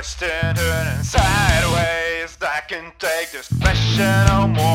twisted, turning sideways. I can take this pressure no more.